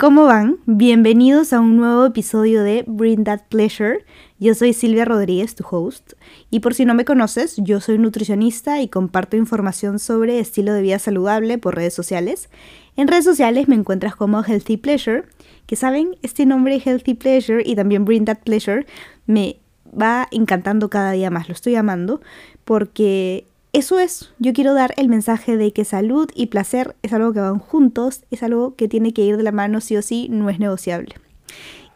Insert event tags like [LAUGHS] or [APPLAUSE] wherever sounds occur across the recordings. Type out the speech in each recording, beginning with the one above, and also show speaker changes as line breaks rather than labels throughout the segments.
¿Cómo van? Bienvenidos a un nuevo episodio de Bring That Pleasure. Yo soy Silvia Rodríguez, tu host, y por si no me conoces, yo soy nutricionista y comparto información sobre estilo de vida saludable por redes sociales. En redes sociales me encuentras como Healthy Pleasure, que saben, este nombre Healthy Pleasure y también Bring That Pleasure me va encantando cada día más, lo estoy amando, porque eso es, yo quiero dar el mensaje de que salud y placer es algo que van juntos, es algo que tiene que ir de la mano sí o sí, no es negociable.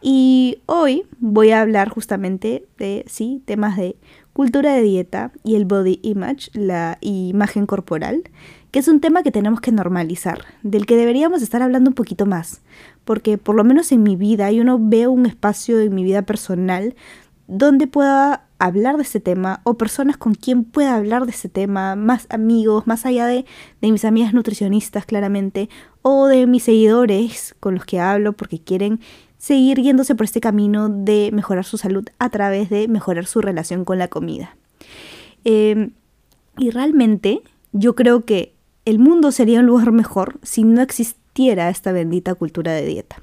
Y hoy voy a hablar justamente de, sí, temas de cultura de dieta y el body image, la imagen corporal, que es un tema que tenemos que normalizar, del que deberíamos estar hablando un poquito más, porque por lo menos en mi vida yo no veo un espacio en mi vida personal donde pueda hablar de este tema o personas con quien pueda hablar de este tema, más amigos, más allá de, de, mis amigas nutricionistas claramente, o de mis seguidores con los que hablo porque quieren seguir yéndose por este camino de mejorar su salud a través de mejorar su relación con la comida. Eh, y realmente yo creo que el mundo sería un lugar mejor si no existiera esta bendita cultura de dieta.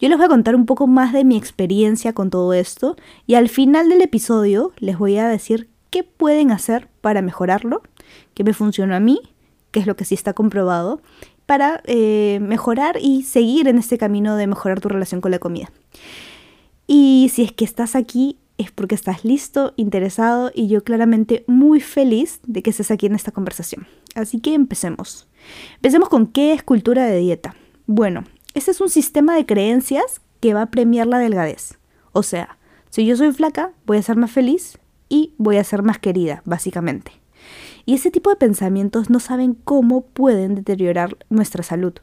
Yo les voy a contar un poco más de mi experiencia con todo esto y al final del episodio les voy a decir qué pueden hacer para mejorarlo, qué me funcionó a mí, qué es lo que sí está comprobado, para eh, mejorar y seguir en este camino de mejorar tu relación con la comida. Y si es que estás aquí es porque estás listo, interesado y yo claramente muy feliz de que estés aquí en esta conversación. Así que empecemos. Empecemos con qué es cultura de dieta. Bueno, este es un sistema de creencias que va a premiar la delgadez. O sea, si yo soy flaca, voy a ser más feliz y voy a ser más querida, básicamente. Y ese tipo de pensamientos no saben cómo pueden deteriorar nuestra salud.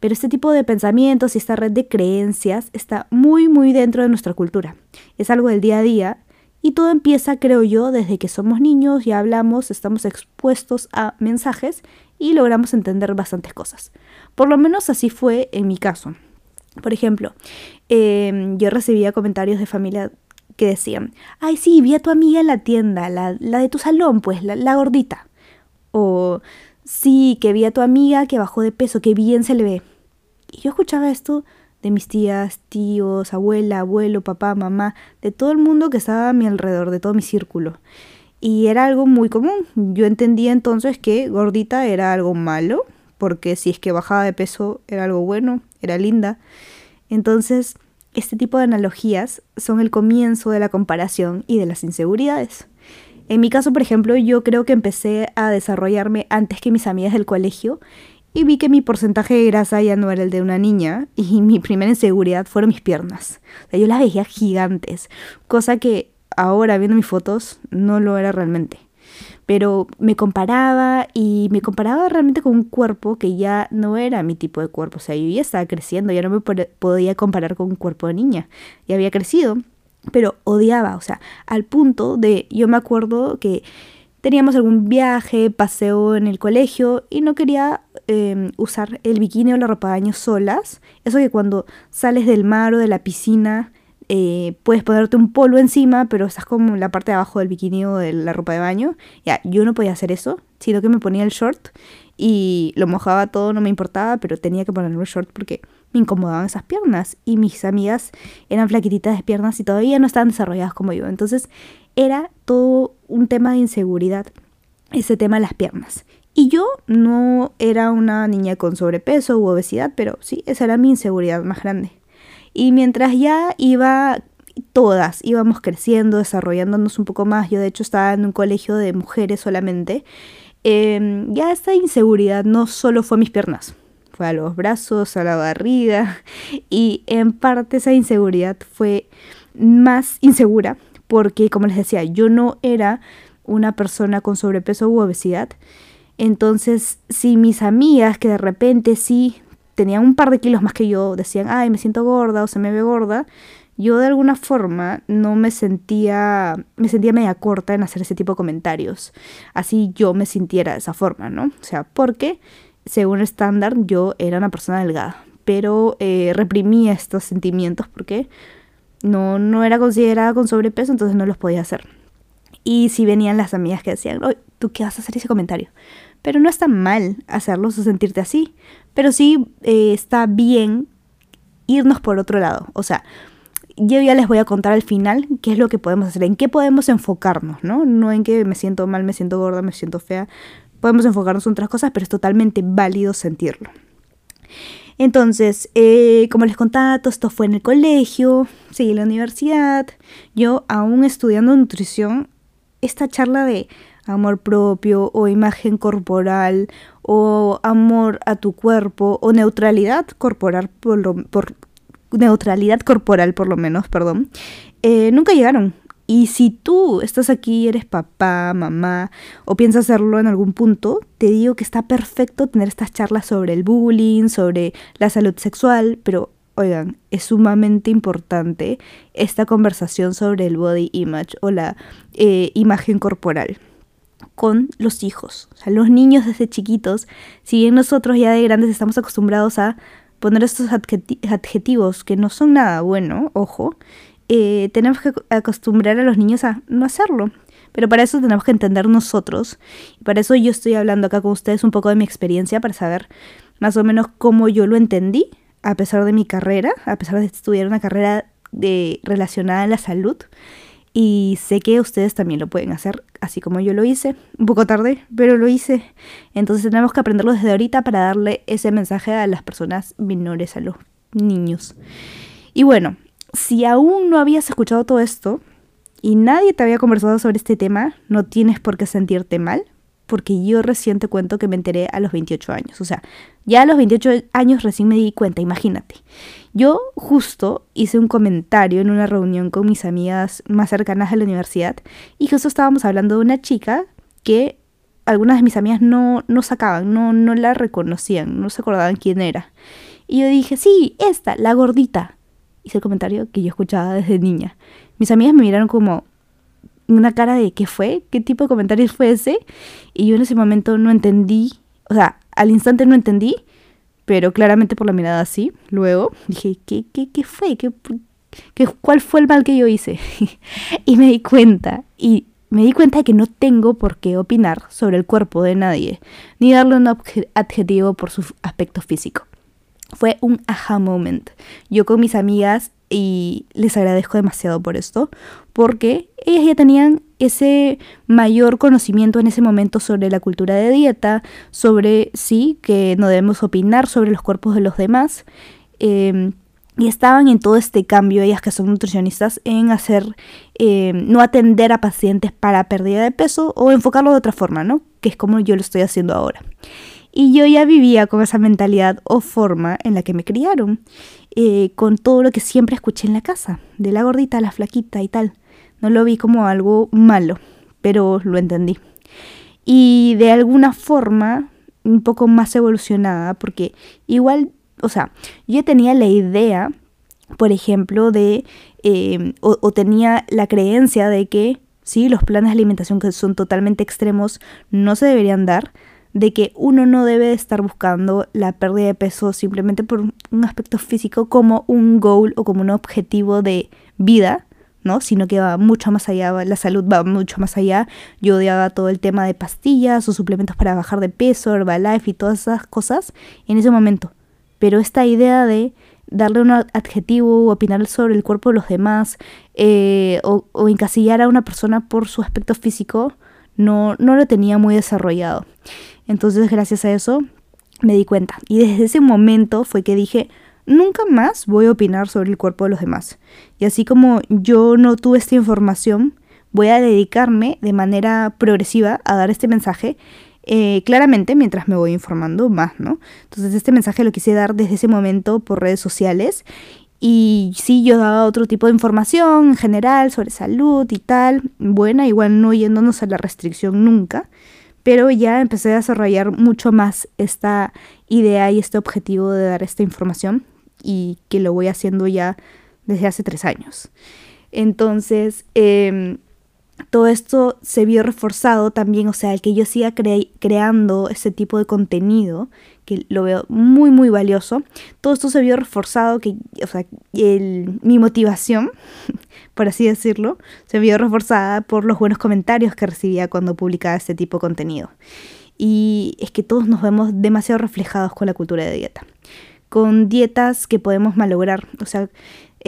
Pero este tipo de pensamientos y esta red de creencias está muy, muy dentro de nuestra cultura. Es algo del día a día y todo empieza, creo yo, desde que somos niños y hablamos, estamos expuestos a mensajes y logramos entender bastantes cosas. Por lo menos así fue en mi caso. Por ejemplo, em, yo recibía comentarios de familia que decían, ay sí, vi a tu amiga en la tienda, la, de tu salón, pues, la, la, gordita. O sí, que vi a tu amiga que bajó de peso, que bien se le ve. Y yo escuchaba esto de mis tías, tíos, abuela, abuelo, papá, mamá, de todo el mundo que estaba a mi alrededor, de todo mi círculo. Y era algo muy común. Yo entendía entonces que gordita era algo malo, porque si es que bajaba de peso era algo bueno, era linda. Entonces, este tipo de analogías son el comienzo de la comparación y de las inseguridades. En mi caso, por ejemplo, yo creo que empecé a desarrollarme antes que mis amigas del colegio y vi que mi porcentaje de grasa ya no era el de una niña y mi primera inseguridad fueron mis piernas. O sea, yo las veía gigantes, cosa que ahora viendo mis fotos no lo era realmente. Pero me comparaba y me comparaba realmente con un cuerpo que ya no era mi tipo de cuerpo. O sea, yo ya estaba creciendo, ya no me podía comparar con un cuerpo de niña. Ya había crecido, pero odiaba, o sea, al punto de, yo me acuerdo que teníamos algún viaje, paseo en el colegio y no quería em, usar el bikini o la ropa de baño solas. Eso que cuando sales del mar o de la piscina eh, puedes ponerte un polvo encima, pero estás como en la parte de abajo del bikini o de la ropa de baño. Ya, yo no podía hacer eso, sino que me ponía el short y lo mojaba todo, no me importaba, pero tenía que ponerme el short porque me incomodaban esas piernas y mis amigas eran flaquititas de piernas y todavía no estaban desarrolladas como yo. Entonces era todo un tema de inseguridad, ese tema de las piernas. Y yo no era una niña con sobrepeso u obesidad, pero sí, esa era mi inseguridad más grande. Y mientras ya iba, todas íbamos creciendo, desarrollándonos un poco más, yo de hecho estaba en un colegio de mujeres solamente, em, ya esta inseguridad no solo fue a mis piernas, fue a los brazos, a la barriga, [LAUGHS] y en parte esa inseguridad fue más insegura, porque como les decía, yo no era una persona con sobrepeso u obesidad, entonces, si mis amigas que de repente sí tenían un par de kilos más que yo, decían, ay, me siento gorda o se me ve gorda, yo de alguna forma no me sentía, me sentía media corta en hacer ese tipo de comentarios. Así yo me sintiera de esa forma, ¿no? O sea, porque según el estándar yo era una persona delgada, pero eh, reprimía estos sentimientos porque no, no era considerada con sobrepeso, entonces no los podía hacer. Y si venían las amigas que decían, ¿tú qué vas a hacer ese comentario? Pero no está mal hacerlos o sentirte así. Pero sí eh, está bien irnos por otro lado. O sea, yo ya les voy a contar al final qué es lo que podemos hacer, en qué podemos enfocarnos, ¿no? No en que me siento mal, me siento gorda, me siento fea. Podemos enfocarnos en otras cosas, pero es totalmente válido sentirlo. Entonces, eh, como les contaba, todo esto fue en el colegio, seguí la universidad. Yo, aún estudiando nutrición, esta charla de amor propio o imagen corporal o amor a tu cuerpo o neutralidad corporal por, por neutralidad corporal por lo menos, perdón, eh, nunca llegaron. Y si tú estás aquí, eres papá, mamá, o piensas hacerlo en algún punto, te digo que está perfecto tener estas charlas sobre el bullying, sobre la salud sexual, pero oigan, es sumamente importante esta conversación sobre el body image o la eh, imagen corporal con los hijos. O sea, los niños desde chiquitos, si bien nosotros ya de grandes estamos acostumbrados a poner estos adjetivos que no son nada bueno, ojo, eh, tenemos que acostumbrar a los niños a no hacerlo. Pero para eso tenemos que entender nosotros. Y para eso yo estoy hablando acá con ustedes un poco de mi experiencia, para saber más o menos cómo yo lo entendí, a pesar de mi carrera, a pesar de estudiar una carrera de, relacionada a la salud. Y sé que ustedes también lo pueden hacer, así como yo lo hice. Un poco tarde, pero lo hice. Entonces tenemos que aprenderlo desde ahorita para darle ese mensaje a las personas menores, a los niños. Y bueno, si aún no habías escuchado todo esto y nadie te había conversado sobre este tema, no tienes por qué sentirte mal, porque yo recién te cuento que me enteré a los 28 años. O sea, ya a los 28 años recién me di cuenta, imagínate. Yo justo hice un comentario en una reunión con mis amigas más cercanas a la universidad y justo estábamos hablando de una chica que algunas de mis amigas no, no sacaban, no, no la reconocían, no se acordaban quién era. Y yo dije, sí, esta, la gordita. Hice el comentario que yo escuchaba desde niña. Mis amigas me miraron como, una cara de ¿qué fue? ¿Qué tipo de comentario fue ese? Y yo en ese momento no entendí, o sea, al instante no entendí, pero claramente por la mirada así. Luego dije, ¿qué, qué, qué fue? ¿Qué, qué, cuál fue el mal que yo hice? [LAUGHS] y me di cuenta, y me di cuenta de que no tengo por qué opinar sobre el cuerpo de nadie, ni darle un adjetivo por su aspecto físico. Fue un aha moment. Yo con mis amigas y les agradezco demasiado por esto, porque ellas ya tenían ese mayor conocimiento en ese momento sobre la cultura de dieta, sobre sí, que no debemos opinar sobre los cuerpos de los demás. Em, y estaban en todo este cambio, ellas que son nutricionistas, en hacer, em, no atender a pacientes para pérdida de peso o enfocarlo de otra forma, ¿no? Que es como yo lo estoy haciendo ahora. Y yo ya vivía con esa mentalidad o forma en la que me criaron, eh, con todo lo que siempre escuché en la casa, de la gordita a la flaquita y tal. No lo vi como algo malo, pero lo entendí. Y de alguna forma un poco más evolucionada, porque igual, o sea, yo tenía la idea, por ejemplo, de, eh, o tenía la creencia de que, sí, los planes de alimentación que son totalmente extremos no se deberían dar, de que uno no debe estar buscando la pérdida de peso simplemente por un aspecto físico como un goal o como un objetivo de vida, ¿no? Sino que va mucho más allá, la salud va mucho más allá. Yo odiaba todo el tema de pastillas o suplementos para bajar de peso, Herbalife y todas esas cosas en ese momento. Pero esta idea de darle un adjetivo o opinar sobre el cuerpo de los demás eh, o, o, encasillar a una persona por su aspecto físico no, no lo tenía muy desarrollado. Entonces, gracias a eso, me di cuenta. Y desde ese momento fue que dije, nunca más voy a opinar sobre el cuerpo de los demás. Y así como yo no tuve esta información, voy a dedicarme de manera progresiva a dar este mensaje eh, claramente mientras me voy informando más, ¿no? Entonces este mensaje lo quise dar desde ese momento por redes sociales y sí, yo daba otro tipo de información en general sobre salud y tal, buena, igual no yéndonos a la restricción nunca, pero ya empecé a desarrollar mucho más esta idea y este objetivo de dar esta información y que lo voy haciendo ya desde hace tres años. Entonces, eh, todo esto se vio reforzado también, o sea, el que yo siga creando ese tipo de contenido, que lo veo muy, muy valioso, todo esto se vio reforzado, que, o sea, mi motivación, [LAUGHS] por así decirlo, se vio reforzada por los buenos comentarios que recibía cuando publicaba este tipo de contenido. Y es que todos nos vemos demasiado reflejados con la cultura de dieta. con dietas que podemos malograr. O sea,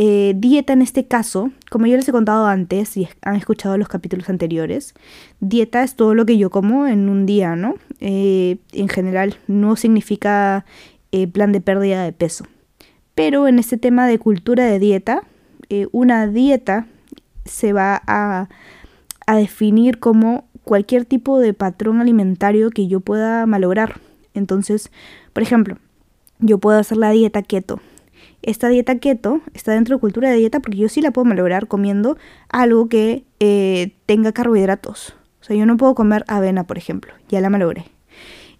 eh, dieta en este caso, como yo les he contado antes y han escuchado los capítulos anteriores, dieta es todo lo que yo como en un día, ¿no? Eh, en general, no significa eh, plan de pérdida de peso. Pero en este tema de cultura de dieta, una dieta se va a, a definir como cualquier tipo de patrón alimentario que yo pueda malograr. Entonces, por ejemplo, yo puedo hacer la dieta keto esta dieta keto está dentro de cultura de dieta porque yo sí la puedo malograr comiendo algo que eh, tenga carbohidratos. O sea, yo no puedo comer avena, por ejemplo, ya la malogré.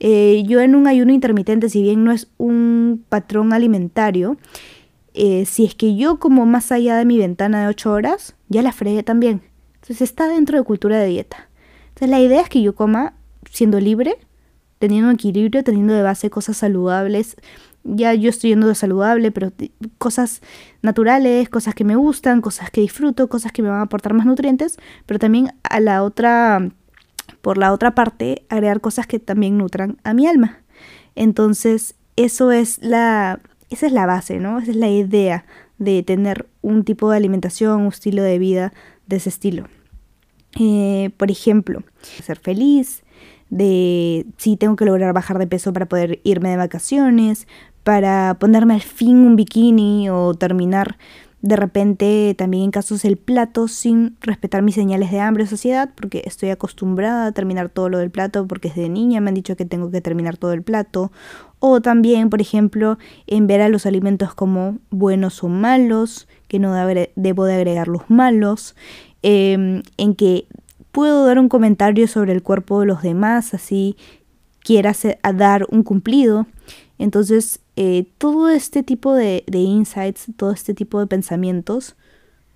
Eh, yo en un ayuno intermitente, si bien no es un patrón alimentario, eh, si es que yo como más allá de mi ventana de 8 horas, ya la fregué también. Entonces está dentro de cultura de dieta. Entonces la idea es que yo coma siendo libre, teniendo un equilibrio, teniendo de base cosas saludables, ya yo estoy yendo de saludable, pero cosas naturales, cosas que me gustan, cosas que disfruto, cosas que me van a aportar más nutrientes, pero también a la otra, por la otra parte, agregar cosas que también nutran a mi alma. Entonces, eso es la, esa es la base, ¿no? Esa es la idea de tener un tipo de alimentación, un estilo de vida de ese estilo. Eh, por ejemplo, ser feliz, de si tengo que lograr bajar de peso para poder irme de vacaciones, para ponerme al fin un bikini o terminar de repente también en casos el plato sin respetar mis señales de hambre o saciedad porque estoy acostumbrada a terminar todo lo del plato porque desde niña me han dicho que tengo que terminar todo el plato. O también por ejemplo en ver a los alimentos como buenos o malos que no debo de agregar los malos em, en que puedo dar un comentario sobre el cuerpo de los demás así quiera dar un cumplido entonces, eh, todo este tipo de, insights, todo este tipo de pensamientos,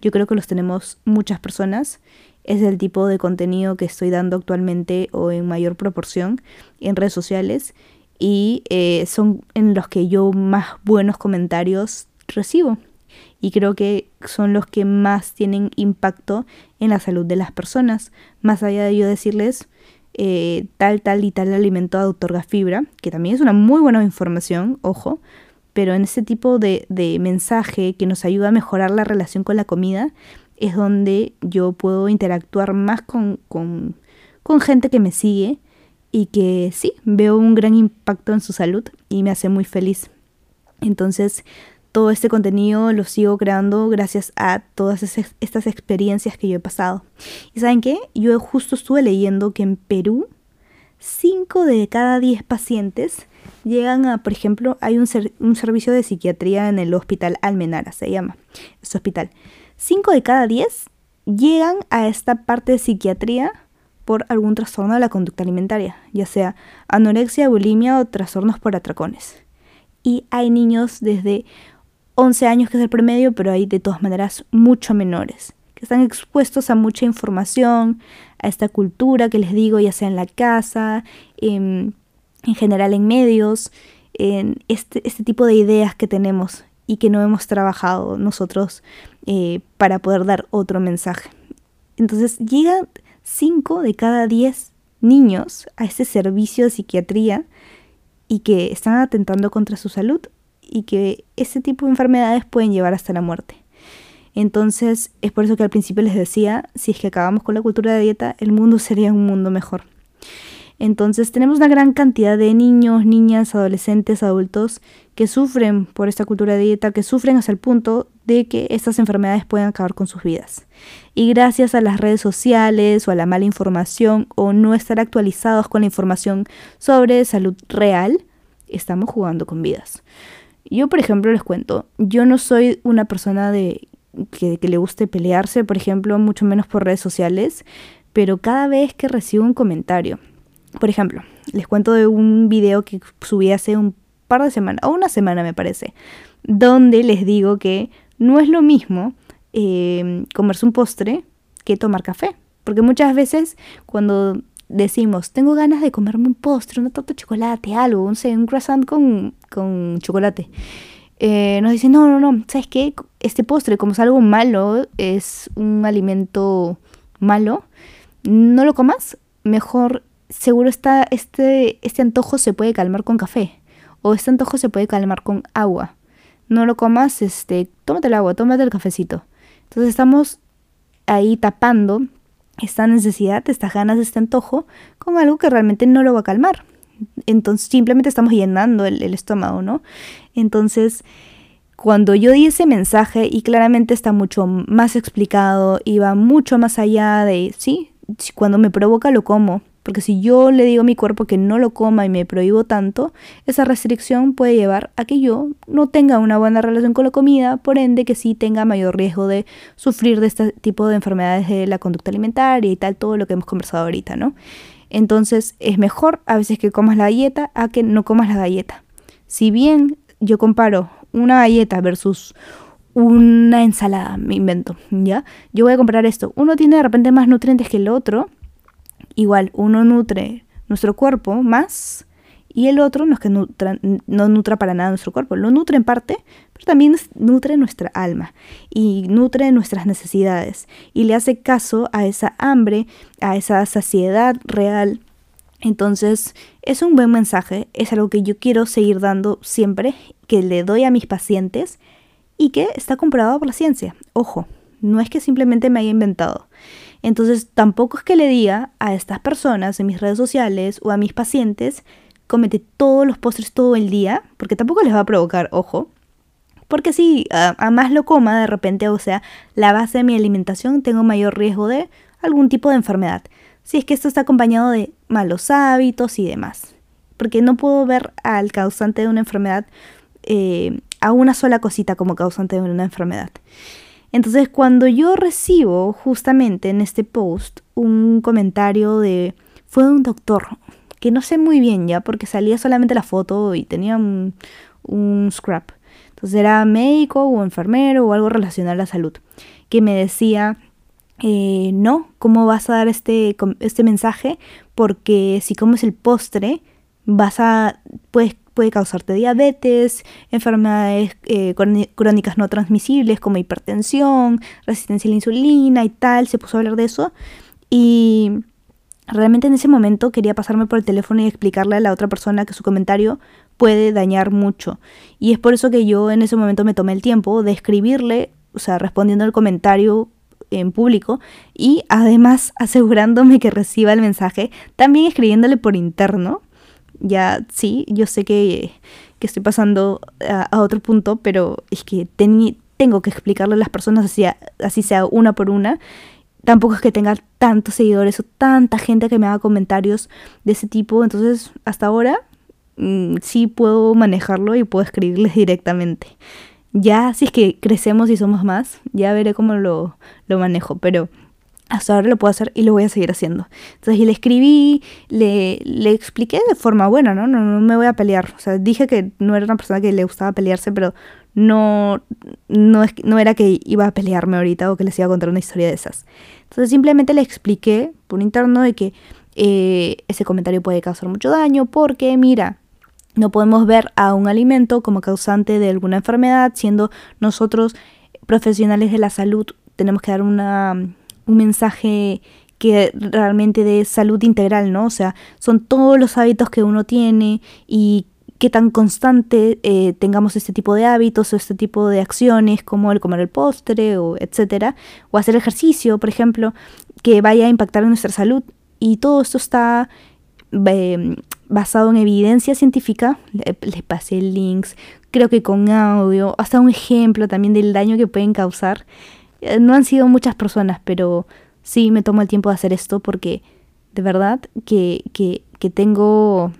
yo creo que los tenemos muchas personas. Es el tipo de contenido que estoy dando actualmente o en mayor proporción en redes sociales y eh, son en los que yo más buenos comentarios recibo y creo que son los que más tienen impacto en la salud de las personas. Más allá de yo decirles, eh, tal, tal y tal alimento otorga fibra, que también es una muy buena información, ojo, pero en ese tipo de, de mensaje que nos ayuda a mejorar la relación con la comida, es donde yo puedo interactuar más con, con, con gente que me sigue y que sí, veo un gran impacto en su salud y me hace muy feliz. Entonces, todo este contenido lo sigo creando gracias a todas estas experiencias que yo he pasado. ¿Y saben qué? Yo justo estuve leyendo que en Perú 5 de cada 10 pacientes llegan a, por ejemplo, hay un, un, servicio de psiquiatría en el hospital Almenara, se llama este hospital. 5 de cada 10 llegan a esta parte de psiquiatría por algún trastorno de la conducta alimentaria, ya sea anorexia, bulimia o trastornos por atracones. Y hay niños desde 11 años que es el promedio, pero hay de todas maneras mucho menores, que están expuestos a mucha información, a esta cultura que les digo, ya sea en la casa, en, general en medios, en este, este, tipo de ideas que tenemos y que no hemos trabajado nosotros eh, para poder dar otro mensaje. Entonces llegan 5 de cada 10 niños a este servicio de psiquiatría y que están atentando contra su salud y que ese tipo de enfermedades pueden llevar hasta la muerte. Entonces es por eso que al principio les decía, si es que acabamos con la cultura de dieta, el mundo sería un mundo mejor. Entonces tenemos una gran cantidad de niños, niñas, adolescentes, adultos que sufren por esta cultura de dieta, que sufren hasta el punto de que estas enfermedades pueden acabar con sus vidas. Y gracias a las redes sociales o a la mala información o no estar actualizados con la información sobre salud real, estamos jugando con vidas. Yo, por ejemplo, les cuento, yo no soy una persona de que, le guste pelearse, por ejemplo, mucho menos por redes sociales, pero cada vez que recibo un comentario, por ejemplo, les cuento de un video que subí hace un par de semanas, o una semana me parece, donde les digo que no es lo mismo eh, comerse un postre que tomar café. Porque muchas veces cuando decimos, tengo ganas de comerme un postre, una torta de chocolate, algo, un, un croissant con, con chocolate. Eh, nos dicen, no, no, no, ¿sabes qué? Este postre, como es algo malo, es un alimento malo, no lo comas, mejor seguro está, este, este antojo se puede calmar con café. o este antojo se puede calmar con agua. No lo comas, este, tómate el agua, tómate el cafecito. Entonces estamos ahí tapando esta necesidad, estas ganas, este antojo con algo que realmente no lo va a calmar. Entonces simplemente estamos llenando el, el estómago, ¿no? Entonces, cuando yo di ese mensaje y claramente está mucho más explicado y va mucho más allá de, sí, cuando me provoca lo como, porque si yo le digo a mi cuerpo que no lo coma y me prohíbo tanto, esa restricción puede llevar a que yo no tenga una buena relación con la comida, por ende que sí tenga mayor riesgo de sufrir de este tipo de enfermedades de la conducta alimentaria y tal, todo lo que hemos conversado ahorita, ¿no? Entonces es mejor a veces que comas la galleta a que no comas la galleta. Si bien yo comparo una galleta versus una ensalada, me invento, ¿ya? Yo voy a comprar esto. Uno tiene de repente más nutrientes que el otro. Igual, uno nutre nuestro cuerpo más y el otro no es que no nutra para nada nuestro cuerpo. Lo nutre en parte, pero también nutre nuestra alma y nutre nuestras necesidades y le hace caso a esa hambre, a esa saciedad real entonces, es un buen mensaje, es algo que yo quiero seguir dando siempre, que le doy a mis pacientes y que está comprobado por la ciencia. Ojo, no es que simplemente me haya inventado. Entonces, tampoco es que le diga a estas personas en mis redes sociales o a mis pacientes, comete todos los postres todo el día, porque tampoco les va a provocar, ojo. Porque si a, más lo coma de repente, o sea, la base de mi alimentación, tengo mayor riesgo de algún tipo de enfermedad si es que esto está acompañado de malos hábitos y demás. Porque no puedo ver al causante de una enfermedad eh, a una sola cosita como causante de una enfermedad. Entonces, cuando yo recibo justamente en este post un comentario de fue un doctor, que no sé muy bien ya, porque salía solamente la foto y tenía un, un scrap. Entonces era médico o enfermero o algo relacionado a la salud, que me decía eh, no, ¿cómo vas a dar este, este mensaje? Porque si comes el postre, vas a, puede, puede causarte diabetes, enfermedades eh, crónicas no transmisibles como hipertensión, resistencia a la insulina y tal, se puso a hablar de eso. Y realmente en ese momento quería pasarme por el teléfono y explicarle a la otra persona que su comentario puede dañar mucho. Y es por eso que yo en ese momento me tomé el tiempo de escribirle, o sea, respondiendo al comentario en público y además [LAUGHS] asegurándome que reciba el mensaje, también escribiéndole por interno. Ya sí, yo sé que, estoy pasando a, otro punto, pero es que tengo que explicarle a las personas así, así sea una por una. Tampoco es que tenga tantos seguidores o tanta gente que me haga comentarios de ese tipo. Entonces, hasta ahora mm, sí puedo manejarlo y puedo escribirles directamente. Ya si es que crecemos y somos más, ya veré cómo lo, lo manejo, pero hasta ahora lo puedo hacer y lo voy a seguir haciendo. Entonces, le escribí, le, le expliqué de forma buena, ¿no? ¿no? No me voy a pelear. O sea, dije que no era una persona que le gustaba pelearse, pero no, no, no era que iba a pelearme ahorita o que les iba a contar una historia de esas. Entonces, simplemente le expliqué por interno de que eh, ese comentario puede causar mucho daño porque, mira, no podemos ver a un alimento como causante de alguna enfermedad, siendo nosotros profesionales de la salud, tenemos que dar una, un mensaje que realmente de salud integral, ¿no? O sea, son todos los hábitos que uno tiene y qué tan constante eh, tengamos este tipo de hábitos o este tipo de acciones como el comer el postre o etcétera, o hacer ejercicio, por ejemplo, que vaya a impactar en nuestra salud. Y todo esto está eh, basado en evidencia científica, les pasé links, creo que con audio, hasta un ejemplo también del daño que pueden causar. Eh, no han sido muchas personas, pero sí me tomo el tiempo de hacer esto porque de verdad que, que, que tengo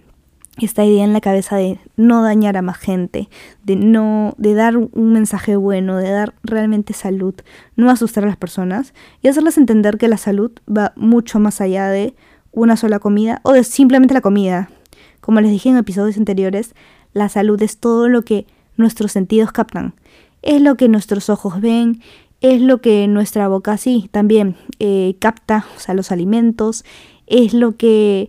esta idea en la cabeza de no dañar a más gente, de no, de dar un mensaje bueno, de dar realmente salud, no asustar a las personas y hacerles entender que la salud va mucho más allá de una sola comida o de simplemente la comida. Como les dije en episodios anteriores, la salud es todo lo que nuestros sentidos captan. Es lo que nuestros ojos ven, es lo que nuestra boca sí también eh, capta, o sea, los alimentos, es lo que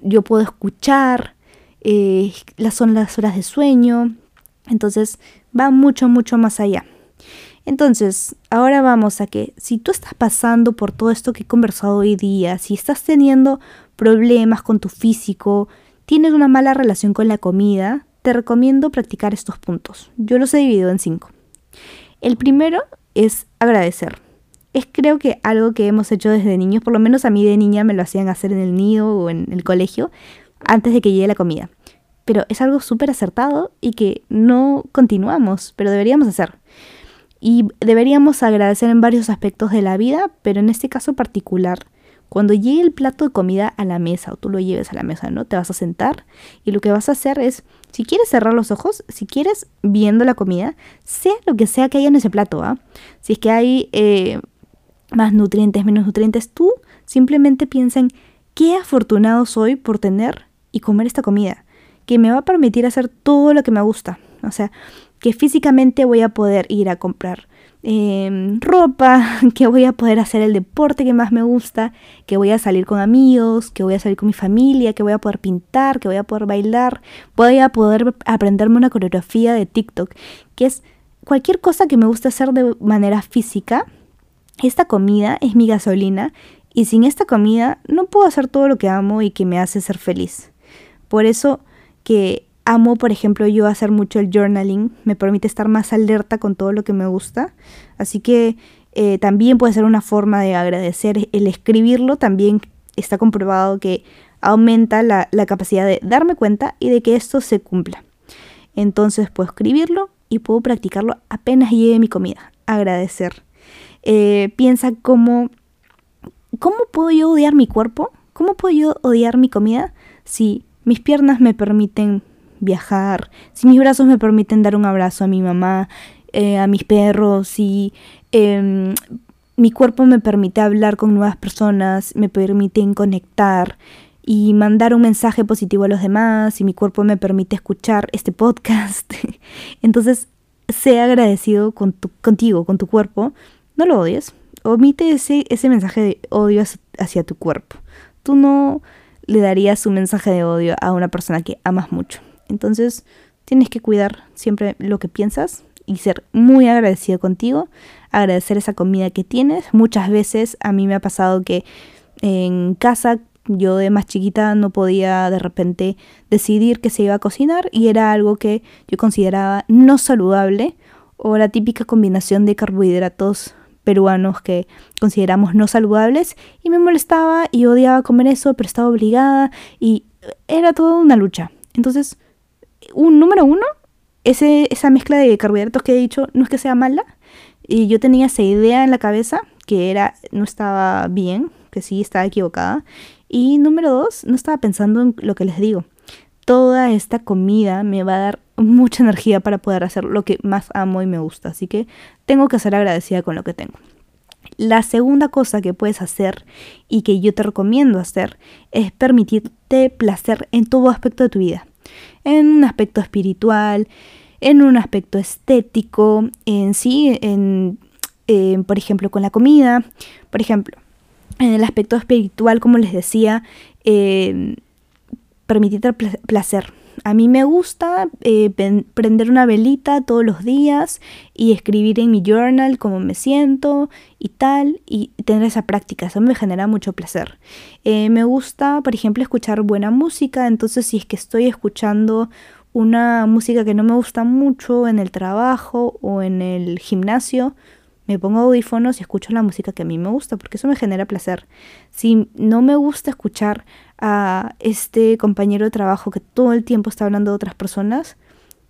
yo puedo escuchar, eh, son las horas de sueño. Entonces va mucho, mucho más allá. Entonces, ahora vamos a que si tú estás pasando por todo esto que he conversado hoy día, si estás teniendo problemas con tu físico, tienes una mala relación con la comida, te recomiendo practicar estos puntos. Yo los he dividido en cinco. El primero es agradecer. Es creo que algo que hemos hecho desde niños, por lo menos a mí de niña me lo hacían hacer en el nido o en el colegio, antes de que llegue la comida. Pero es algo súper acertado y que no continuamos, pero deberíamos hacer. Y deberíamos agradecer en varios aspectos de la vida, pero en este caso particular, cuando llegue el plato de comida a la mesa o tú lo lleves a la mesa, ¿no? Te vas a sentar y lo que vas a hacer es, si quieres cerrar los ojos, si quieres viendo la comida, sea lo que sea que haya en ese plato, ¿ah? Si es que hay eh, más nutrientes, menos nutrientes, tú simplemente piensa en qué afortunado soy por tener y comer esta comida, que me va a permitir hacer todo lo que me gusta. O sea, que físicamente voy a poder ir a comprar em, ropa, [LAUGHS] que voy a poder hacer el deporte que más me gusta, que voy a salir con amigos, que voy a salir con mi familia, que voy a poder pintar, que voy a poder bailar, voy a poder aprenderme una coreografía de TikTok, que es cualquier cosa que me guste hacer de manera física. Esta comida es mi gasolina y sin esta comida no puedo hacer todo lo que amo y que me hace ser feliz. Por eso que amo, por ejemplo, yo hacer mucho el journaling, me permite estar más alerta con todo lo que me gusta. Así que eh, también puede ser una forma de agradecer. El escribirlo también está comprobado que aumenta la, capacidad de darme cuenta y de que esto se cumpla. Entonces puedo escribirlo y puedo practicarlo apenas llegue mi comida. Agradecer. Eh, piensa cómo, cómo puedo yo odiar mi cuerpo, cómo puedo yo odiar mi comida si mis piernas me permiten viajar, si mis brazos me permiten dar un abrazo a mi mamá, eh, a mis perros, si em, mi cuerpo me permite hablar con nuevas personas, me permiten conectar y mandar un mensaje positivo a los demás, si mi cuerpo me permite escuchar este podcast. [LAUGHS] Entonces, sé agradecido con tu, contigo, con tu cuerpo. No lo odies. Omite ese, ese mensaje de odio hacia tu cuerpo. Tú no le darías un mensaje de odio a una persona que amas mucho. Entonces tienes que cuidar siempre lo que piensas y ser muy agradecido contigo, agradecer esa comida que tienes. Muchas veces a mí me ha pasado que en casa yo de más chiquita no podía de repente decidir que se iba a cocinar y era algo que yo consideraba no saludable o la típica combinación de carbohidratos peruanos que consideramos no saludables y me molestaba y odiaba comer eso, pero estaba obligada y era toda una lucha. Entonces, un número uno, ese, esa mezcla de carbohidratos que he dicho no es que sea mala. Y yo tenía esa idea en la cabeza que era, no estaba bien, que sí estaba equivocada. Y número dos, no estaba pensando en lo que les digo. Toda esta comida me va a dar mucha energía para poder hacer lo que más amo y me gusta. Así que tengo que ser agradecida con lo que tengo. La segunda cosa que puedes hacer y que yo te recomiendo hacer es permitirte placer en todo aspecto de tu vida en un aspecto espiritual, en un aspecto estético, en sí, en, por ejemplo, con la comida, por ejemplo, en el aspecto espiritual, como les decía, eh, permitirte placer. A mí me gusta eh, prender una velita todos los días y escribir en mi journal cómo me siento y tal, y tener esa práctica. Eso me genera mucho placer. Eh, me gusta, por ejemplo, escuchar buena música, entonces si es que estoy escuchando una música que no me gusta mucho en el trabajo o en el gimnasio, me pongo audífonos y escucho la música que a mí me gusta, porque eso me genera placer. Si no me gusta escuchar a este compañero de trabajo que todo el tiempo está hablando de otras personas,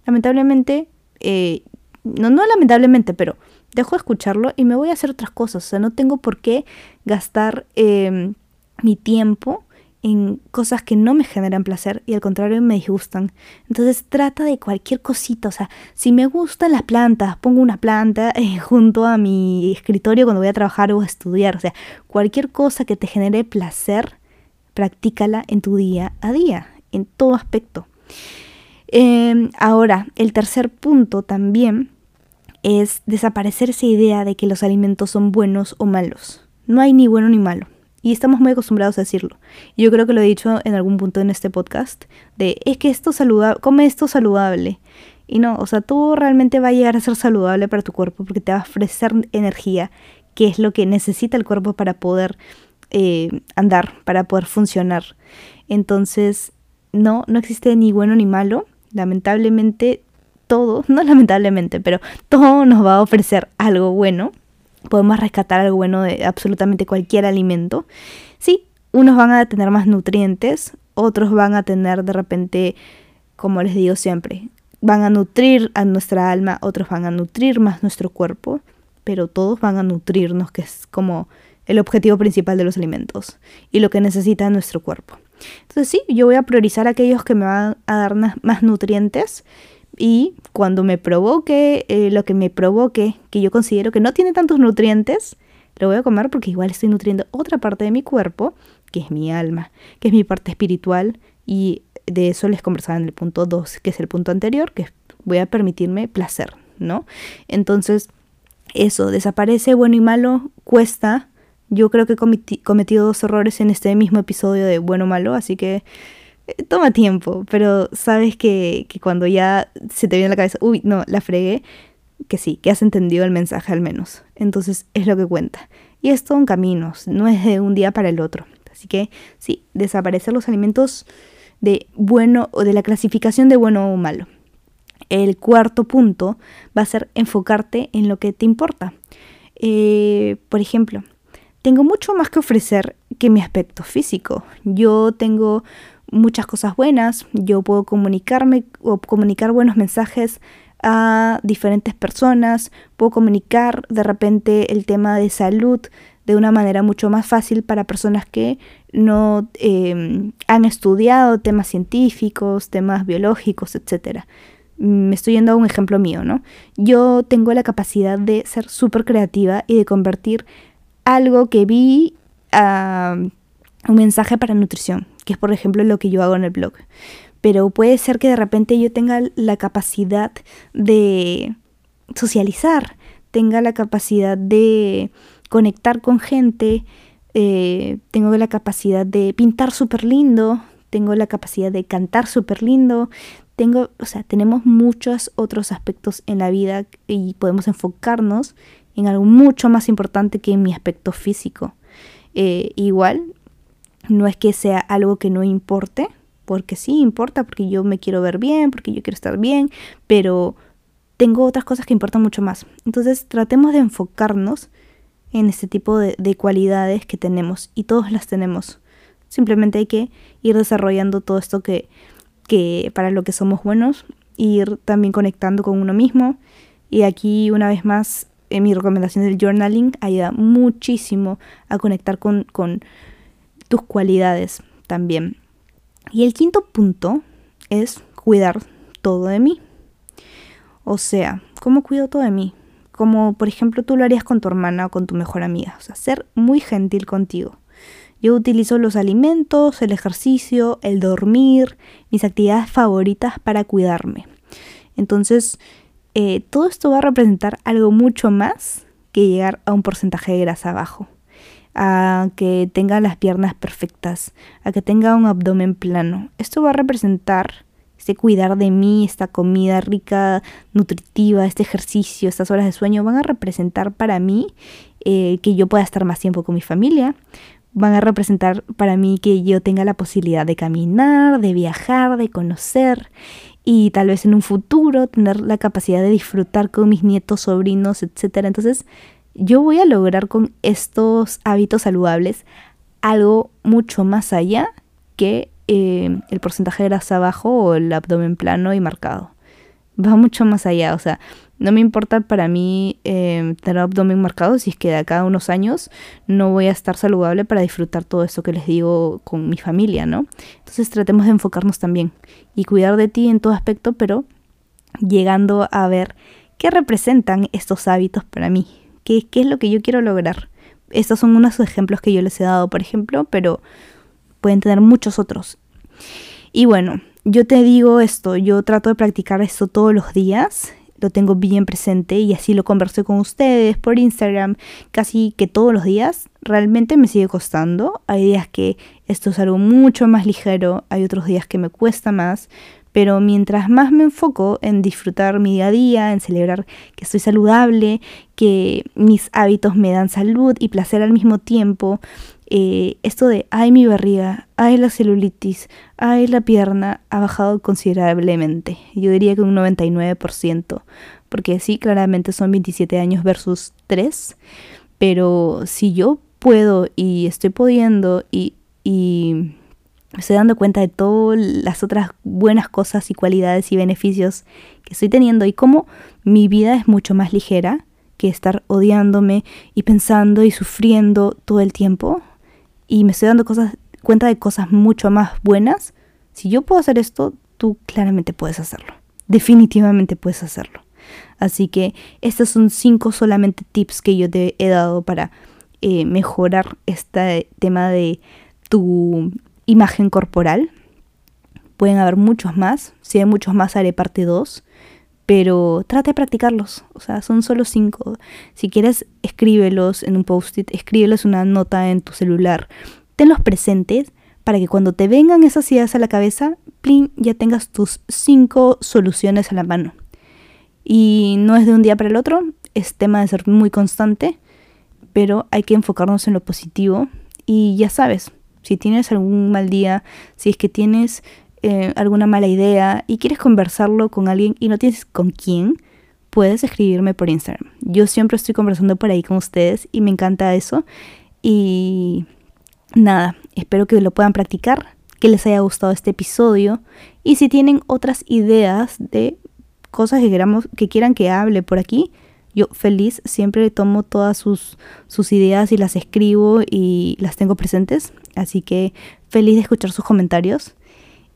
lamentablemente, eh, no, no lamentablemente, pero dejo de escucharlo y me voy a hacer otras cosas. O sea, no tengo por qué gastar em, mi tiempo en cosas que no me generan placer y al contrario me disgustan. Entonces trata de cualquier cosita, o sea, si me gustan las plantas, pongo una planta eh, [LAUGHS] junto a mi escritorio cuando voy a trabajar o a estudiar, o sea, cualquier cosa que te genere placer, practícala en tu día a día, en todo aspecto. Em, ahora, el tercer punto también es desaparecer esa idea de que los alimentos son buenos o malos. No hay ni bueno ni malo. Y estamos muy acostumbrados a decirlo. Yo creo que lo he dicho en algún punto en este podcast, de es que esto saludable, come esto saludable. Y no, o sea, tú realmente va a llegar a ser saludable para tu cuerpo porque te va a ofrecer energía, que es lo que necesita el cuerpo para poder eh, andar, para poder funcionar. Entonces, no, no existe ni bueno ni malo. Lamentablemente todo, [LAUGHS] no lamentablemente, pero todo nos va a ofrecer algo bueno. Podemos rescatar algo bueno de absolutamente cualquier alimento. Sí, unos van a tener más nutrientes, otros van a tener de repente, como les digo siempre, van a nutrir a nuestra alma, otros van a nutrir más nuestro cuerpo, pero todos van a nutrirnos, que es como el objetivo principal de los alimentos y lo que necesita nuestro cuerpo. Entonces sí, yo voy a priorizar aquellos que me van a dar más nutrientes y cuando me provoque eh, lo que me provoque, que yo considero que no tiene tantos nutrientes, lo voy a comer porque igual estoy nutriendo otra parte de mi cuerpo, que es mi alma, que es mi parte espiritual y de eso les conversaba en el punto 2, que es el punto anterior, que voy a permitirme placer, ¿no? Entonces, eso, desaparece bueno y malo, cuesta. Yo creo que he cometido dos errores en este mismo episodio de bueno o malo, así que eh, toma tiempo, pero sabes que, que cuando ya se te viene a la cabeza, uy, no, la fregué, que sí, que has entendido el mensaje al menos. Entonces es lo que cuenta. Y es todo un camino, no es de un día para el otro. Así que sí, desaparecer los alimentos de bueno o de la clasificación de bueno o malo. El cuarto punto va a ser enfocarte en lo que te importa. Eh, por ejemplo, tengo mucho más que ofrecer que mi aspecto físico. Yo tengo muchas cosas buenas, yo puedo comunicarme o comunicar buenos mensajes a diferentes personas, puedo comunicar de repente el tema de salud de una manera mucho más fácil para personas que no em, han estudiado temas científicos, temas biológicos, etc. Me estoy yendo a un ejemplo mío, ¿no? Yo tengo la capacidad de ser súper creativa y de convertir algo que vi un mensaje para nutrición, que es por ejemplo lo que yo hago en el blog. Pero puede ser que de repente yo tenga la capacidad de socializar, tenga la capacidad de conectar con gente, eh, tengo la capacidad de pintar súper lindo, tengo la capacidad de cantar súper lindo, tengo, o sea, tenemos muchos otros aspectos en la vida y podemos enfocarnos en algo mucho más importante que en mi aspecto físico. Eh, igual, no es que sea algo que no importe, porque sí importa, porque yo me quiero ver bien, porque yo quiero estar bien, pero tengo otras cosas que importan mucho más. Entonces tratemos de enfocarnos en este tipo de, cualidades que tenemos y todos las tenemos. Simplemente hay que ir desarrollando todo esto que, que para lo que somos buenos, ir también conectando con uno mismo. Y aquí una vez más, en mi recomendación del journaling ayuda muchísimo a conectar con, con tus cualidades también. Y el quinto punto es cuidar todo de mí. O sea, ¿cómo cuido todo de mí? como por ejemplo tú lo harías con tu hermana o con tu mejor amiga, o sea, ser muy gentil contigo. Yo utilizo los alimentos, el ejercicio, el dormir, mis actividades favoritas para cuidarme. Entonces, eh, todo esto va a representar algo mucho más que llegar a un porcentaje de grasa bajo, a que tenga las piernas perfectas, a que tenga un abdomen plano. Esto va a representar este cuidar de mí, esta comida rica, nutritiva, este ejercicio, estas horas de sueño, van a representar para mí eh, que yo pueda estar más tiempo con mi familia, van a representar para mí que yo tenga la posibilidad de caminar, de viajar, de conocer y tal vez en un futuro tener la capacidad de disfrutar con mis nietos, sobrinos, etc. Entonces, yo voy a lograr con estos hábitos saludables algo mucho más allá que eh, el porcentaje de grasa bajo o el abdomen plano y marcado. Va mucho más allá, o sea, no me importa para mí eh, tener abdomen marcado si es que de acá unos años no voy a estar saludable para disfrutar todo esto que les digo con mi familia, ¿no? Entonces tratemos de enfocarnos también y cuidar de ti en todo aspecto, pero llegando a ver qué representan estos hábitos para mí, qué, qué es lo que yo quiero lograr. Estos son unos ejemplos que yo les he dado, por ejemplo, pero pueden tener muchos otros. Y bueno, yo te digo esto, yo trato de practicar esto todos los días, lo tengo bien presente y así lo conversé con ustedes por Instagram casi que todos los días. Realmente me sigue costando. Hay días que esto es algo mucho más ligero, hay otros días que me cuesta más, pero mientras más me enfoco en disfrutar mi día a día, en celebrar que estoy saludable, que mis hábitos me dan salud y placer al mismo tiempo, eh, esto de, ay mi barriga, ay la celulitis, ay la pierna, ha bajado considerablemente. Yo diría que un 99%, porque sí, claramente son 27 años versus 3, pero si yo puedo y estoy pudiendo y, y estoy dando cuenta de todas las otras buenas cosas y cualidades y beneficios que estoy teniendo y cómo mi vida es mucho más ligera que estar odiándome y pensando y sufriendo todo el tiempo y me estoy dando cosas, cuenta de cosas mucho más buenas, si yo puedo hacer esto, tú claramente puedes hacerlo. Definitivamente puedes hacerlo. Así que estos son cinco solamente tips que yo te he dado para eh, mejorar este tema de tu imagen corporal. Pueden haber muchos más. Si hay muchos más, haré parte 2. Pero trata de practicarlos. O sea, son solo cinco. Si quieres, escríbelos en un post-it, escríbelos una nota en tu celular. Tenlos presentes para que cuando te vengan esas ideas a la cabeza, plin, ya tengas tus cinco soluciones a la mano. Y no es de un día para el otro, es tema de ser muy constante, pero hay que enfocarnos en lo positivo. Y ya sabes, si tienes algún mal día, si es que tienes eh, alguna mala idea y quieres conversarlo con alguien y no tienes con quién, puedes escribirme por Instagram. Yo siempre estoy conversando por ahí con ustedes y me encanta eso. Y nada, espero que lo puedan practicar, que les haya gustado este episodio y si tienen otras ideas de cosas que, queramos, que quieran que hable por aquí, yo feliz siempre tomo todas sus, sus ideas y las escribo y las tengo presentes. Así que feliz de escuchar sus comentarios.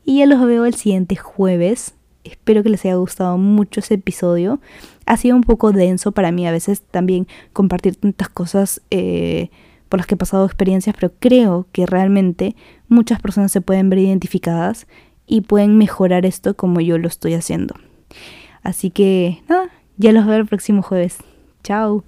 Y ya los veo el siguiente jueves. Espero que les haya gustado mucho ese episodio. Ha sido un poco denso para mí a veces también compartir tantas cosas eh, por las que he pasado experiencias, pero creo que realmente muchas personas se pueden ver identificadas y pueden mejorar esto como yo lo estoy haciendo. Así que nada, ya los veo el próximo jueves. Chao.